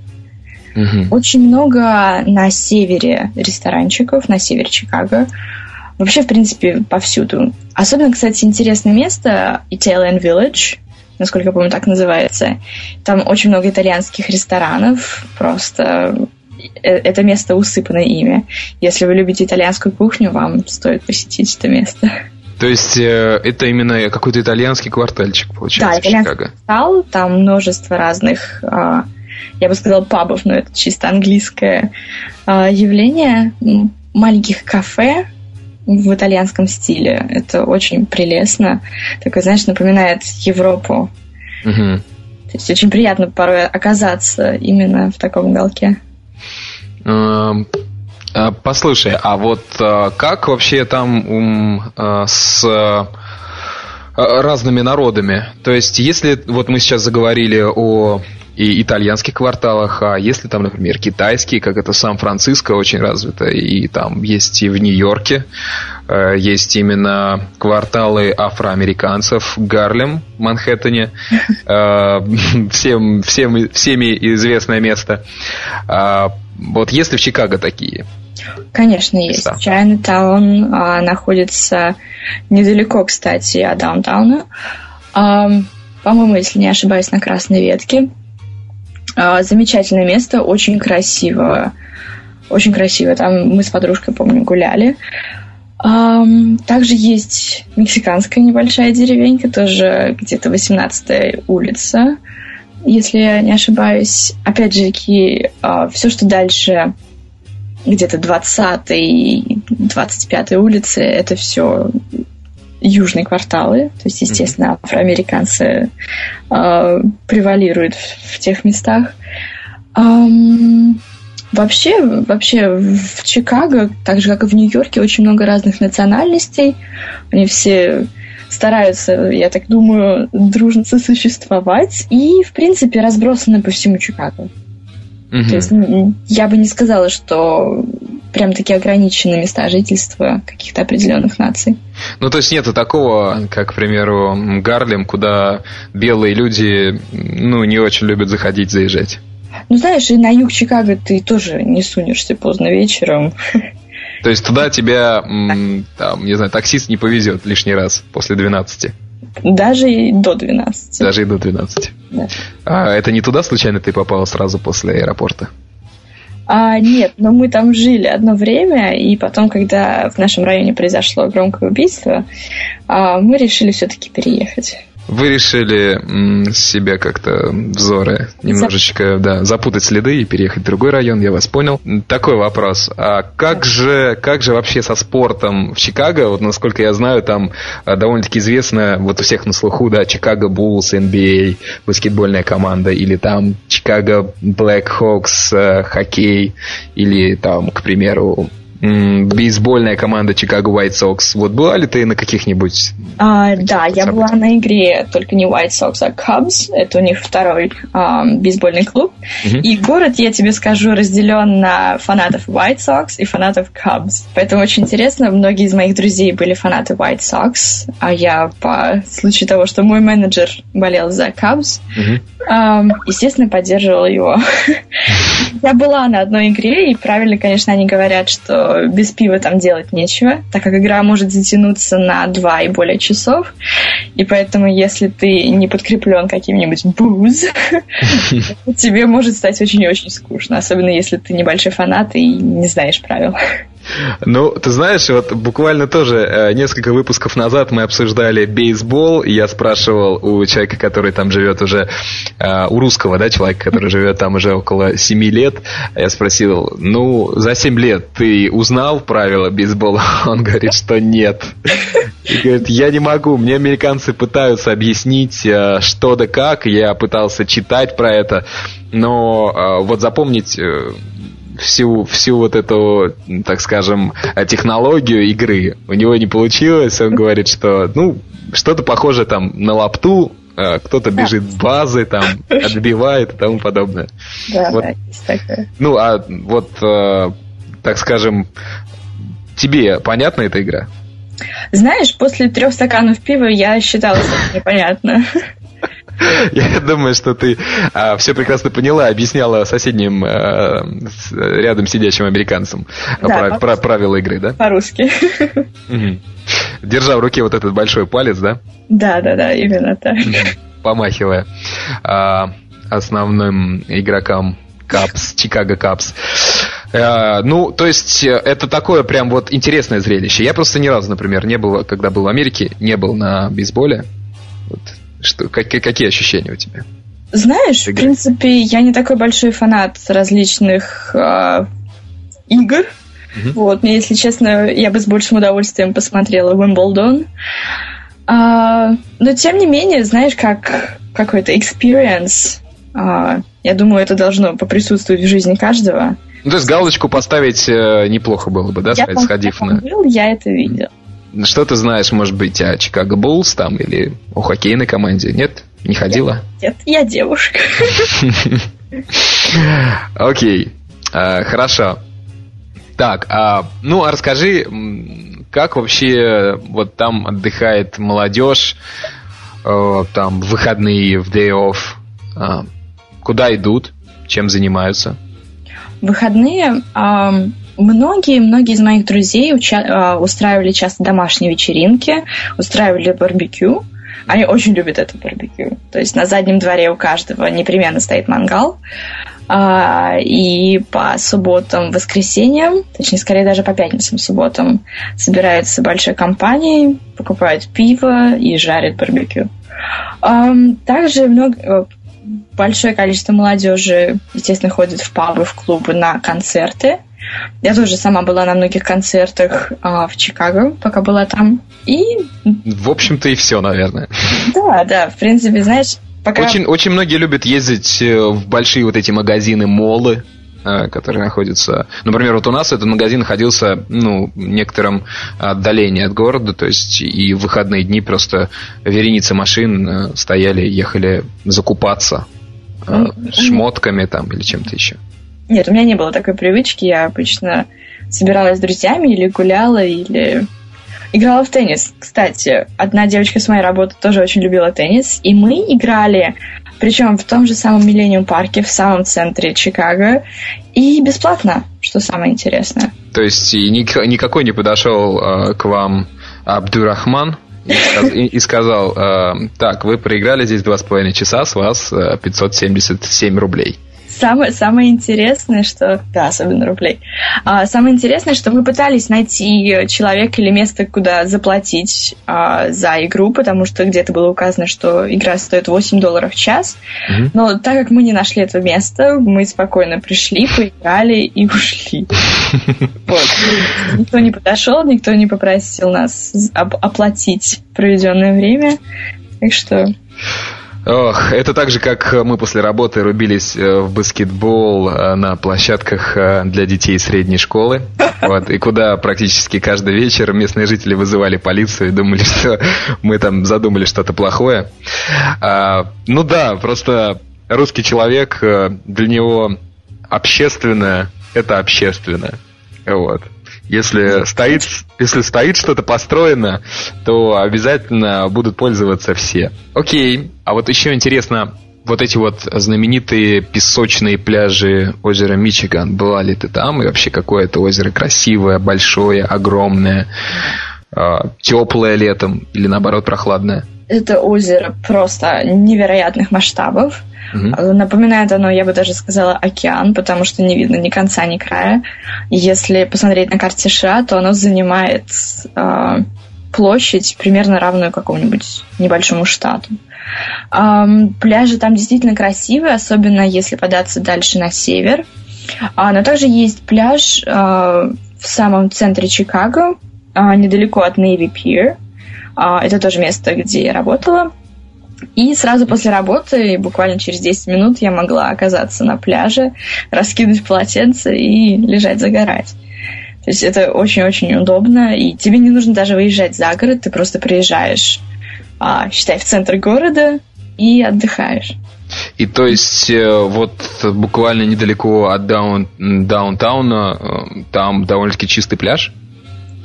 Угу. Очень много на севере ресторанчиков, на севере Чикаго. Вообще, в принципе, повсюду. Особенно, кстати, интересное место Italian Village, насколько я помню, так называется. Там очень много итальянских ресторанов, просто э, это место усыпано ими. Если вы любите итальянскую кухню, вам стоит посетить это место. То есть э, это именно какой-то итальянский квартальчик, получается, да, итальянский квартал, там множество разных, э, я бы сказала, пабов, но это чисто английское э, явление, маленьких кафе в итальянском стиле. Это очень прелестно. Такое, знаешь, напоминает Европу. Угу. То есть очень приятно порой оказаться именно в таком уголке. Эм, а, послушай, а вот а, как вообще там а, с разными народами? То есть, если вот мы сейчас заговорили о и итальянских кварталах, а если там, например, китайские, как это Сан-Франциско очень развито, и там есть и в Нью-Йорке, есть именно кварталы афроамериканцев, Гарлем, Манхэттене, всем, всем, всеми известное место. Вот есть ли в Чикаго такие? Конечно, есть. Да. Чайнатаун а, находится недалеко, кстати, от даунтауна. А, по-моему, если не ошибаюсь, на Красной Ветке. А, замечательное место, очень красиво. Очень красиво. Там мы с подружкой, помню, гуляли. Также есть мексиканская небольшая деревенька, тоже где-то 18-я улица, если я не ошибаюсь. Опять же, а, все, что дальше где-то 20 и 25 улицы, это все южные кварталы. То есть, естественно, афроамериканцы э, превалируют в, в тех местах. Um, вообще, вообще в Чикаго, так же как и в Нью-Йорке, очень много разных национальностей. Они все стараются, я так думаю, дружно сосуществовать и, в принципе, разбросаны по всему Чикаго. Угу. То есть я бы не сказала, что прям такие ограниченные места жительства каких-то определенных наций. Ну, то есть нету такого, как, к примеру, Гарлем, куда белые люди, ну, не очень любят заходить, заезжать. Ну, знаешь, и на юг Чикаго ты тоже не сунешься поздно вечером. То есть туда тебя, там, не знаю, таксист не повезет лишний раз после 12. Даже и до 12. Даже и до 12. Да. А это не туда случайно ты попала сразу после аэропорта? А, нет, но мы там жили одно время, и потом, когда в нашем районе произошло громкое убийство, а, мы решили все-таки переехать. Вы решили себе как-то взоры немножечко да, запутать следы и переехать в другой район, я вас понял. Такой вопрос. А как же, как же вообще со спортом в Чикаго? Вот насколько я знаю, там а, довольно-таки известно, вот у всех на слуху, да, Чикаго Буллс, NBA, баскетбольная команда, или там Чикаго Блэк Хокс, хоккей, или там, к примеру, бейсбольная команда Chicago White Sox. Вот была ли ты на каких-нибудь... А, да, я была на игре только не White Sox, а Cubs. Это у них второй а, бейсбольный клуб. Угу. И город, я тебе скажу, разделен на фанатов White Sox и фанатов Cubs. Поэтому очень интересно, многие из моих друзей были фанаты White Sox, а я по случаю того, что мой менеджер болел за Cubs, угу. а, естественно, поддерживала его. Я была на одной игре, и правильно, конечно, они говорят, что без пива там делать нечего, так как игра может затянуться на два и более часов. И поэтому, если ты не подкреплен каким-нибудь буз, тебе может стать очень и очень скучно, особенно если ты небольшой фанат и не знаешь правил. Ну, ты знаешь, вот буквально тоже э, несколько выпусков назад мы обсуждали бейсбол, и я спрашивал у человека, который там живет уже, э, у русского, да, человека, который живет там уже около 7 лет, я спросил, ну, за 7 лет ты узнал правила бейсбола? Он говорит, что нет. И говорит, я не могу, мне американцы пытаются объяснить, э, что да как, я пытался читать про это, но вот запомнить всю, всю вот эту, так скажем, технологию игры. У него не получилось, он говорит, что, ну, что-то похоже там на лапту, э, кто-то бежит с базы, там, отбивает и тому подобное. Да, вот. да, есть такое. Ну, а вот, э, так скажем, тебе понятна эта игра? Знаешь, после трех стаканов пива я считала, что это непонятно. Я думаю, что ты а, все прекрасно поняла, объясняла соседним а, рядом сидящим американцам да, про, про правила игры, да? По-русски. Угу. Держа в руке вот этот большой палец, да? Да, да, да, именно так. Помахивая а, основным игрокам Капс, Чикаго Капс. Э, ну, то есть, э, это такое прям вот интересное зрелище. Я просто ни разу, например, не был, когда был в Америке, не был на бейсболе. Вот. Что, как, какие ощущения у тебя? Знаешь, в принципе, я не такой большой фанат различных э, игр. Mm-hmm. Вот, мне, если честно, я бы с большим удовольствием посмотрела Wimbledon. А, но тем не менее, знаешь, как какой-то experience, а, я думаю, это должно поприсутствовать в жизни каждого. Ну, то есть галочку поставить э, неплохо было бы, да, я сказать, сходив на... Был, я это видел. Что ты знаешь, может быть, о Чикаго Буллс там или о хоккейной команде? Нет? Не ходила? Нет, я девушка. Окей, а, хорошо. Так, а, ну, а расскажи, как вообще вот там отдыхает молодежь, э, там выходные, в day off, куда идут, чем занимаются? выходные многие из моих друзей уча- а, устраивали часто домашние вечеринки, устраивали барбекю. Они очень любят это барбекю. То есть на заднем дворе у каждого непременно стоит мангал. А, и по субботам, воскресеньям, точнее, скорее даже по пятницам, субботам, собираются большой компанией, покупают пиво и жарят барбекю. Также много, большое количество молодежи, естественно, ходит в пабы, в клубы на концерты. Я тоже сама была на многих концертах а, в Чикаго, пока была там. И... В общем-то и все, наверное. Да, да, в принципе, знаешь, пока... Очень, очень многие любят ездить э, в большие вот эти магазины, молы, э, которые находятся... Например, вот у нас этот магазин находился ну, в некотором отдалении от города, то есть и в выходные дни просто вереницы машин э, стояли, ехали закупаться шмотками там или чем-то еще. Нет, у меня не было такой привычки. Я обычно собиралась с друзьями или гуляла, или играла в теннис. Кстати, одна девочка с моей работы тоже очень любила теннис, и мы играли, причем в том же самом Миллениум парке, в самом центре Чикаго, и бесплатно, что самое интересное. То есть и никакой не подошел э, к вам Абдурахман и, сказал, э, так, вы проиграли здесь два с половиной часа, с вас 577 э, рублей самое, самое интересное, что... Да, особенно рублей. А, самое интересное, что мы пытались найти человека или место, куда заплатить а, за игру, потому что где-то было указано, что игра стоит 8 долларов в час. Mm-hmm. Но так как мы не нашли это место, мы спокойно пришли, поиграли и ушли. Вот. Никто не подошел, никто не попросил нас оплатить проведенное время. Так что Ох, это так же, как мы после работы рубились э, в баскетбол э, на площадках э, для детей средней школы. Вот, и куда практически каждый вечер местные жители вызывали полицию и думали, что мы там задумали что-то плохое. А, ну да, просто русский человек, для него общественное – это общественное. Вот. Если стоит, если стоит что-то построено, то обязательно будут пользоваться все. Окей, а вот еще интересно, вот эти вот знаменитые песочные пляжи озера Мичиган. Была ли ты там? И вообще какое это озеро красивое, большое, огромное, теплое летом или наоборот прохладное? Это озеро просто невероятных масштабов. Угу. Напоминает оно, я бы даже сказала, океан, потому что не видно ни конца, ни края. Если посмотреть на карте США, то оно занимает э, площадь примерно равную какому-нибудь небольшому штату. Э, пляжи там действительно красивые, особенно если податься дальше на север. А, но также есть пляж э, в самом центре Чикаго, недалеко от Navy Pier. Э, это тоже место, где я работала. И сразу после работы, буквально через 10 минут, я могла оказаться на пляже, раскинуть полотенце и лежать загорать. То есть это очень-очень удобно, и тебе не нужно даже выезжать за город, ты просто приезжаешь, а, считай, в центр города и отдыхаешь. И то есть э, вот буквально недалеко от даун, даунтауна э, там довольно-таки чистый пляж?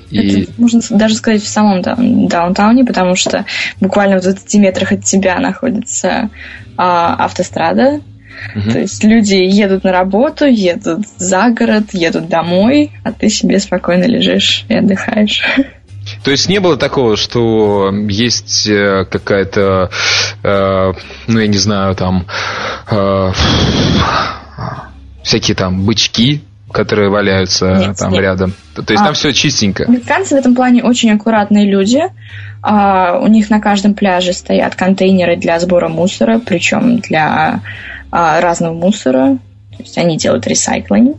И... Это можно даже сказать в самом даунтауне, потому что буквально в 20 метрах от тебя находится а, автострада. Угу. То есть люди едут на работу, едут за город, едут домой, а ты себе спокойно лежишь и отдыхаешь. То есть не было такого, что есть э, какая-то, э, ну я не знаю, там э, всякие там бычки которые валяются нет, там нет. рядом. То, то есть а, там все чистенько. Американцы в этом плане очень аккуратные люди. А, у них на каждом пляже стоят контейнеры для сбора мусора, причем для а, разного мусора. То есть они делают ресайклинг.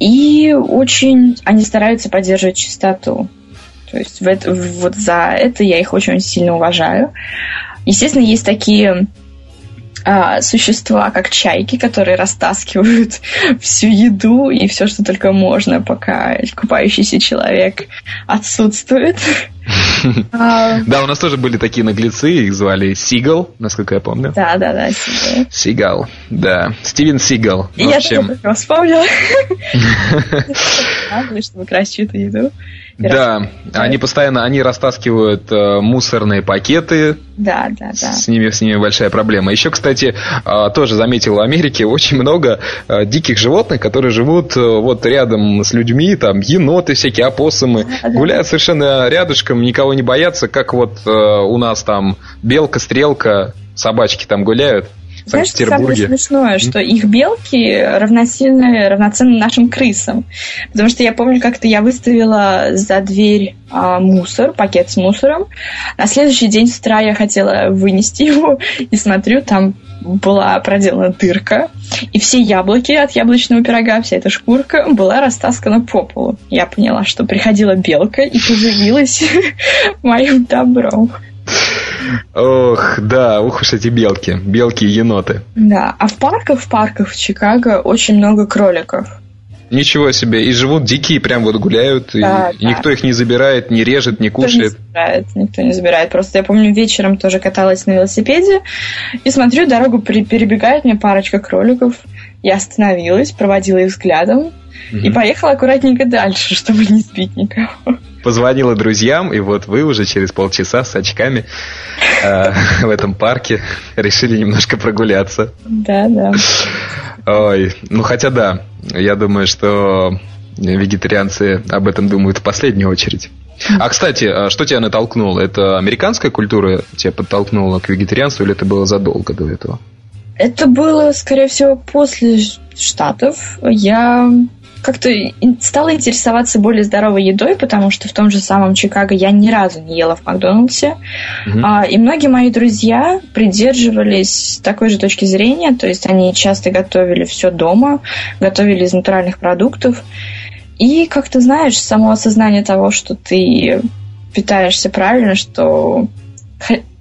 И очень они стараются поддерживать чистоту. То есть в это, вот за это я их очень сильно уважаю. Естественно, есть такие а, существа, как чайки, которые растаскивают всю еду и все, что только можно, пока купающийся человек отсутствует. А, да, у нас тоже были такие наглецы, их звали Сигал, насколько я помню. Да, да, да, Сигал. Сигал, да. Стивен Сигал. Я тоже вспомнила. Чтобы красть чью-то еду. Да, они постоянно, они растаскивают э, мусорные пакеты. Да, да, да. С ними, с ними большая проблема. Еще, кстати, э, тоже заметил в Америке очень много э, диких животных, которые живут э, вот рядом с людьми, там еноты всякие, опоссумы, да, гуляют да. совершенно рядышком, никого не боятся, как вот э, у нас там белка, стрелка, собачки там гуляют. Знаешь, что самое смешное, что их белки равносильны, равноценны нашим крысам. Потому что я помню, как-то я выставила за дверь а, мусор, пакет с мусором. На следующий день с утра я хотела вынести его, и смотрю, там была проделана дырка, и все яблоки от яблочного пирога, вся эта шкурка была растаскана по полу. Я поняла, что приходила белка и поживилась моим добром. Ох, да, ух уж эти белки. Белки и еноты. Да, а в парках, в парках в Чикаго очень много кроликов. Ничего себе. И живут дикие, прям вот гуляют, да, и, да. никто их не забирает, не режет, не кушает. Никто не забирает, никто не забирает. Просто я помню, вечером тоже каталась на велосипеде, и смотрю, дорогу перебегает мне парочка кроликов. Я остановилась, проводила их взглядом, угу. и поехала аккуратненько дальше, чтобы не сбить никого позвонила друзьям, и вот вы уже через полчаса с очками э, в этом парке решили немножко прогуляться. Да, да. Ой, ну хотя да, я думаю, что вегетарианцы об этом думают в последнюю очередь. А, кстати, а что тебя натолкнуло? Это американская культура тебя подтолкнула к вегетарианству или это было задолго до этого? Это было, скорее всего, после Штатов. Я как-то стала интересоваться более здоровой едой, потому что в том же самом Чикаго я ни разу не ела в Макдональдсе. Mm-hmm. А, и многие мои друзья придерживались такой же точки зрения, то есть они часто готовили все дома, готовили из натуральных продуктов. И, как ты знаешь, само осознание того, что ты питаешься правильно, что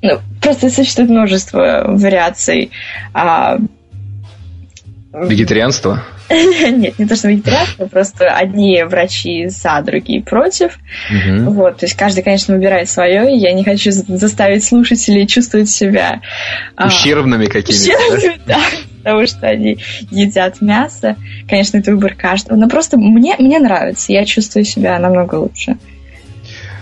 ну, просто существует множество вариаций. А... Вегетарианство? Нет, не то, что вегетарианство, просто одни врачи за, другие против. Угу. Вот, то есть каждый, конечно, выбирает свое, и я не хочу заставить слушателей чувствовать себя... А, ущербными а, какими-то. Ущербными, да, потому что они едят мясо. Конечно, это выбор каждого, но просто мне, мне нравится, я чувствую себя намного лучше.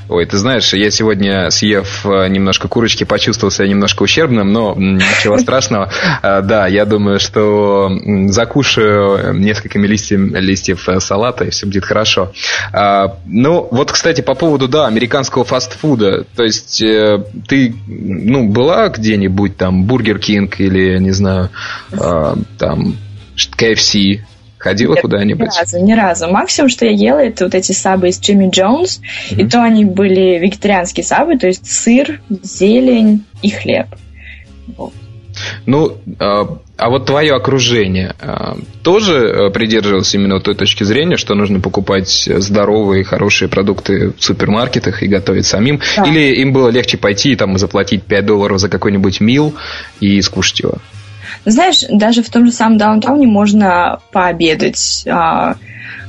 Ой, ты знаешь, я сегодня, съев э, немножко курочки, почувствовал себя немножко ущербным, но ничего страшного. А, да, я думаю, что закушаю несколькими листьев, листьев э, салата, и все будет хорошо. А, ну, вот, кстати, по поводу, да, американского фастфуда. То есть, э, ты, ну, была где-нибудь там Burger King или, не знаю, а, там, KFC, Ходила куда-нибудь? Ни разу, ни разу. Максимум, что я ела, это вот эти сабы из Jimmy John's. Mm-hmm. И то они были вегетарианские сабы, то есть сыр, зелень и хлеб. Вот. Ну, а, а вот твое окружение а, тоже э, придерживалось именно той точки зрения, что нужно покупать здоровые, хорошие продукты в супермаркетах и готовить самим? Да. Или им было легче пойти и там заплатить 5 долларов за какой-нибудь мил и скушать его? Знаешь, даже в том же самом даунтауне можно пообедать а,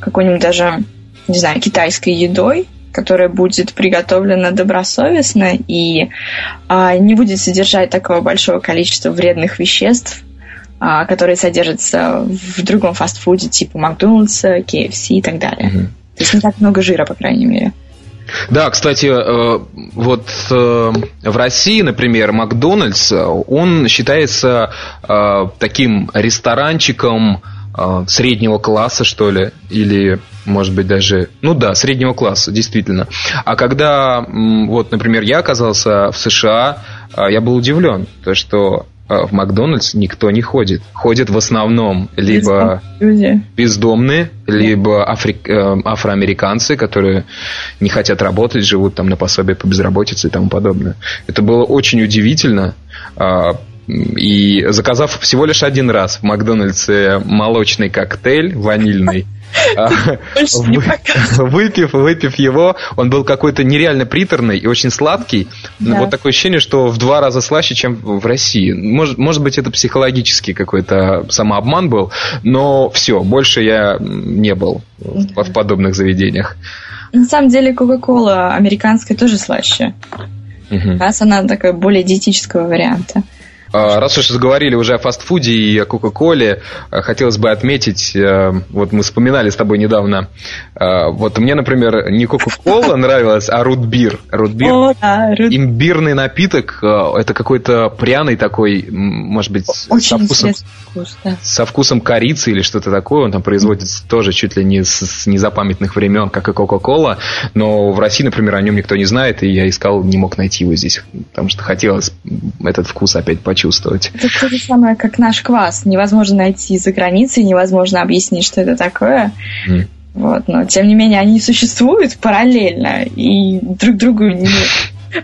какой-нибудь даже, не знаю, китайской едой, которая будет приготовлена добросовестно и а, не будет содержать такого большого количества вредных веществ, а, которые содержатся в другом фастфуде типа Макдональдса, KFC и так далее. Mm-hmm. То есть не так много жира, по крайней мере. Да, кстати, э, вот э, в России, например, Макдональдс, он считается э, таким ресторанчиком среднего класса, что ли, или, может быть, даже, ну да, среднего класса, действительно. А когда, вот, например, я оказался в США, я был удивлен, то что в Макдональдс никто не ходит. Ходят в основном либо люди. бездомные, либо афри... Э, афроамериканцы, которые не хотят работать, живут там на пособие по безработице и тому подобное. Это было очень удивительно. И заказав всего лишь один раз в Макдональдсе молочный коктейль ванильный, а, выпив, выпив его, он был какой-то нереально приторный и очень сладкий. Да. Вот такое ощущение, что в два раза слаще, чем в России. Может, может быть, это психологический какой-то самообман был, но все, больше я не был в подобных заведениях. На самом деле, Кока-Кола американская тоже слаще. Угу. Раз она такая более диетического варианта. А, раз уж заговорили уже о фастфуде и о Кока-Коле, а, хотелось бы отметить, э, вот мы вспоминали с тобой недавно, а, вот мне, например, не Кока-Кола нравилась, а. О, да, рут... Имбирный напиток, это какой-то пряный такой, может быть, Очень со вкусом, вкус, да. со вкусом корицы или что-то такое. Он там производится тоже чуть ли не с, с незапамятных времен, как и Кока-Кола. Но в России, например, о нем никто не знает, и я искал, не мог найти его здесь, потому что хотелось этот вкус опять почувствовать почувствовать. Это то же самое, как наш квас. Невозможно найти за границей, невозможно объяснить, что это такое. Mm. Вот, но тем не менее они существуют параллельно и друг другу не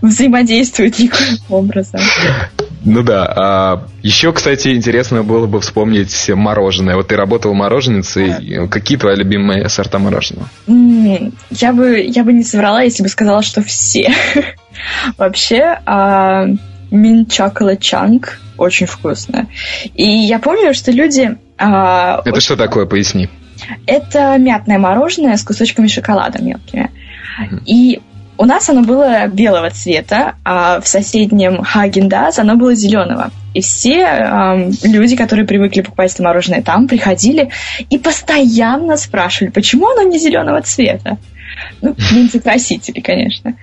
взаимодействуют никаким образом. Ну да. А еще, кстати, интересно было бы вспомнить мороженое. Вот ты работала мороженицей. Какие твои любимые сорта мороженого? Я бы, я бы не соврала, если бы сказала, что все. Вообще, а, Mint Chocolate Chunk. Очень вкусно. И я помню, что люди... А, Это очень... что такое? Поясни. Это мятное мороженое с кусочками шоколада мелкими. Uh-huh. И у нас оно было белого цвета, а в соседнем Хаген-Даз оно было зеленого. И все эм, люди, которые привыкли покупать это мороженое там, приходили и постоянно спрашивали, почему оно не зеленого цвета. Ну, красители, конечно.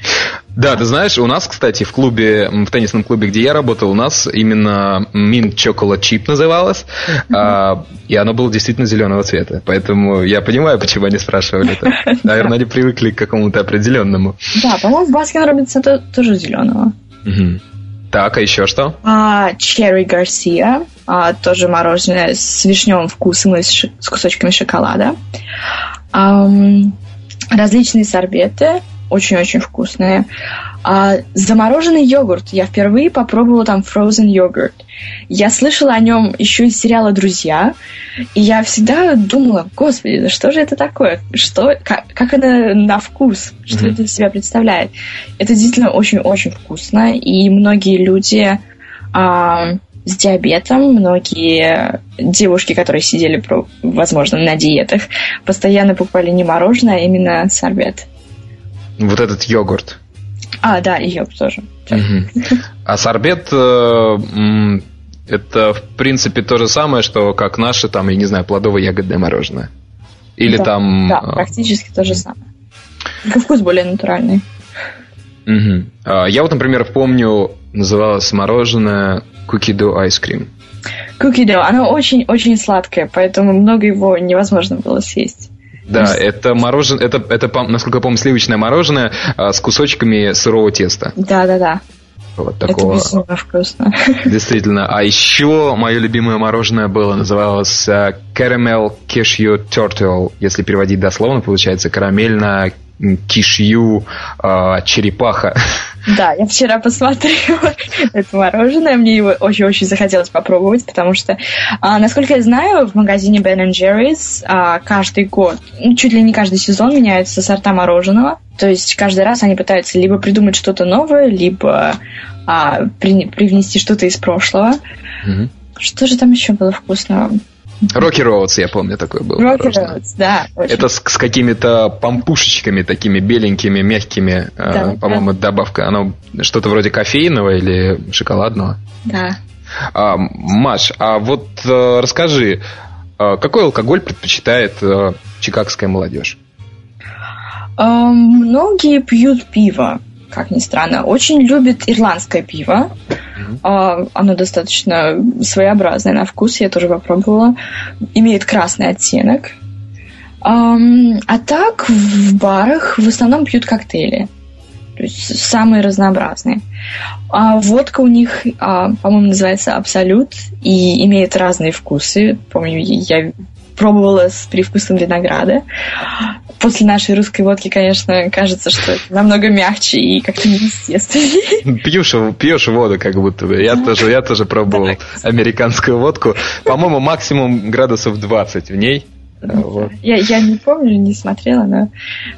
Да, ты знаешь, у нас, кстати, в клубе, в теннисном клубе, где я работал, у нас именно Mint Chocolate Chip называлось, а, и оно было действительно зеленого цвета. Поэтому я понимаю, почему они спрашивали это. Наверное, они привыкли к какому-то определенному. Да, по-моему, в Baskin Robbins тоже зеленого. Так, а еще что? А, Cherry Garcia, а, тоже мороженое с вишневым вкусом и с, кусочками шоколада. Различные сорбеты, очень-очень вкусные. А замороженный йогурт. Я впервые попробовала там frozen йогурт. Я слышала о нем еще из сериала «Друзья», и я всегда думала, господи, да что же это такое? Что, как, как это на вкус? Что mm-hmm. это из себя представляет? Это действительно очень-очень вкусно, и многие люди а, с диабетом, многие девушки, которые сидели, возможно, на диетах, постоянно покупали не мороженое, а именно сорбет. Вот этот йогурт. А, да, и йогурт тоже. А сорбет э, это, в принципе, то же самое, что как наши, там, я не знаю, плодово-ягодное мороженое. Или да, там... Да, э, практически то же самое. Только вкус более натуральный. Угу. Я вот, например, помню, называлось мороженое Cookie Dough Ice Cream. Cookie Dough, оно очень-очень сладкое, поэтому много его невозможно было съесть. Да, это мороженое, это, это, насколько я помню, сливочное мороженое а, с кусочками сырого теста. Да, да, да. Вот такого. Это безумно вкусно. Действительно. А еще мое любимое мороженое было, называлось uh, Caramel Cashew Turtle. Если переводить дословно, получается карамельно кишью э, черепаха. Да, я вчера посмотрела это мороженое, мне его очень-очень захотелось попробовать, потому что, а, насколько я знаю, в магазине Ben Jerry's а, каждый год, ну, чуть ли не каждый сезон меняются сорта мороженого, то есть каждый раз они пытаются либо придумать что-то новое, либо а, при, привнести что-то из прошлого. Угу. Что же там еще было вкусного? Рокки Роудс, я помню, такой был. Рокки Роудс, да. Очень. Это с, с какими-то пампушечками такими беленькими, мягкими, э, да, э, по-моему, да. добавка. Оно что-то вроде кофейного или шоколадного. Да. А, Маш, а вот э, расскажи, э, какой алкоголь предпочитает э, чикагская молодежь? Э, многие пьют пиво как ни странно, очень любит ирландское пиво. Mm-hmm. Оно достаточно своеобразное на вкус, я тоже попробовала. Имеет красный оттенок. А так в барах в основном пьют коктейли. То есть самые разнообразные. А водка у них, а, по-моему, называется Абсолют и имеет разные вкусы. Помню, я пробовала с привкусом винограда. После нашей русской водки, конечно, кажется, что это намного мягче и как-то неестественно. Пьешь, пьешь воду, как будто бы. Я тоже, я тоже пробовал американскую водку. По-моему, максимум градусов 20 в ней. Вот. Я, я не помню, не смотрела, но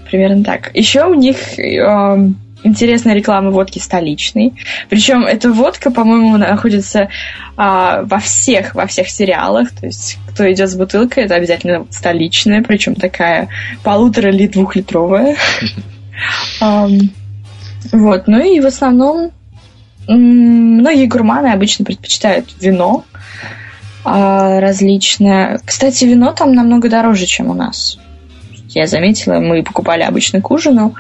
примерно так. Еще у них э, интересная реклама водки столичной. Причем эта водка, по-моему, находится а, во всех, во всех сериалах. То есть, кто идет с бутылкой, это обязательно столичная, причем такая полутора или двухлитровая. Вот, ну и в основном многие гурманы обычно предпочитают вино а, различное. Кстати, вино там намного дороже, чем у нас. Я заметила, мы покупали обычно к ужину,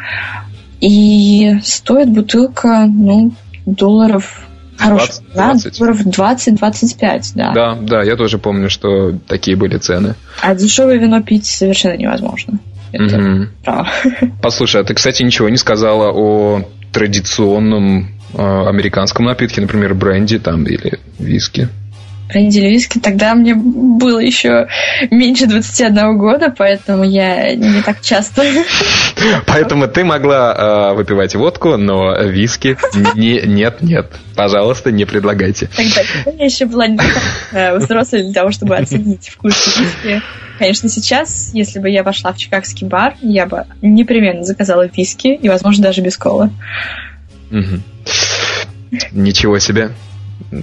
и стоит бутылка, ну, долларов Хороший 20, 20. долларов 20-25, да. Да, да, я тоже помню, что такие были цены. А дешевое вино пить совершенно невозможно. Это угу. право. Послушай, а ты, кстати, ничего не сказала о традиционном э, американском напитке, например, бренди там или виски бренди виски, тогда мне было еще меньше 21 года, поэтому я не так часто... Поэтому ты могла э, выпивать водку, но виски не, нет, нет. Пожалуйста, не предлагайте. Тогда я еще была не так взрослой для того, чтобы оценить вкус виски. Конечно, сейчас, если бы я пошла в чикагский бар, я бы непременно заказала виски, и, возможно, даже без колы. Угу. Ничего себе.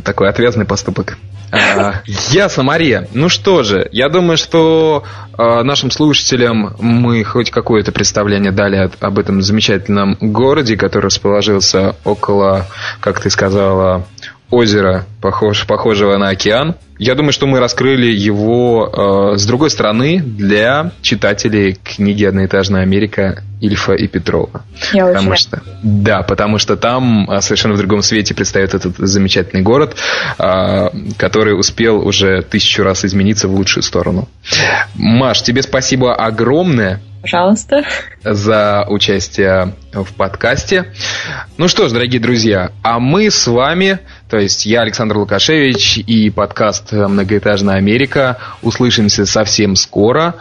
Такой ответный поступок. А, ясно, Мария. Ну что же, я думаю, что а, нашим слушателям мы хоть какое-то представление дали об этом замечательном городе, который расположился около, как ты сказала, озера, похож, похожего на океан. Я думаю, что мы раскрыли его э, с другой стороны для читателей книги «Одноэтажная Америка» Ильфа и Петрова. Я потому очень что, да, потому что там э, совершенно в другом свете предстает этот замечательный город, э, который успел уже тысячу раз измениться в лучшую сторону. Маш, тебе спасибо огромное. Пожалуйста. За участие в подкасте. Ну что ж, дорогие друзья, а мы с вами, то есть я, Александр Лукашевич и подкаст «Многоэтажная Америка» услышимся совсем скоро.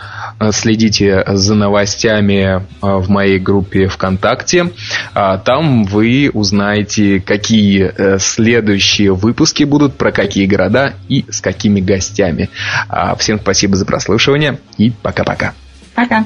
Следите за новостями а, в моей группе ВКонтакте. А, там вы узнаете, какие э, следующие выпуски будут, про какие города и с какими гостями. А, всем спасибо за прослушивание и пока-пока. Пока.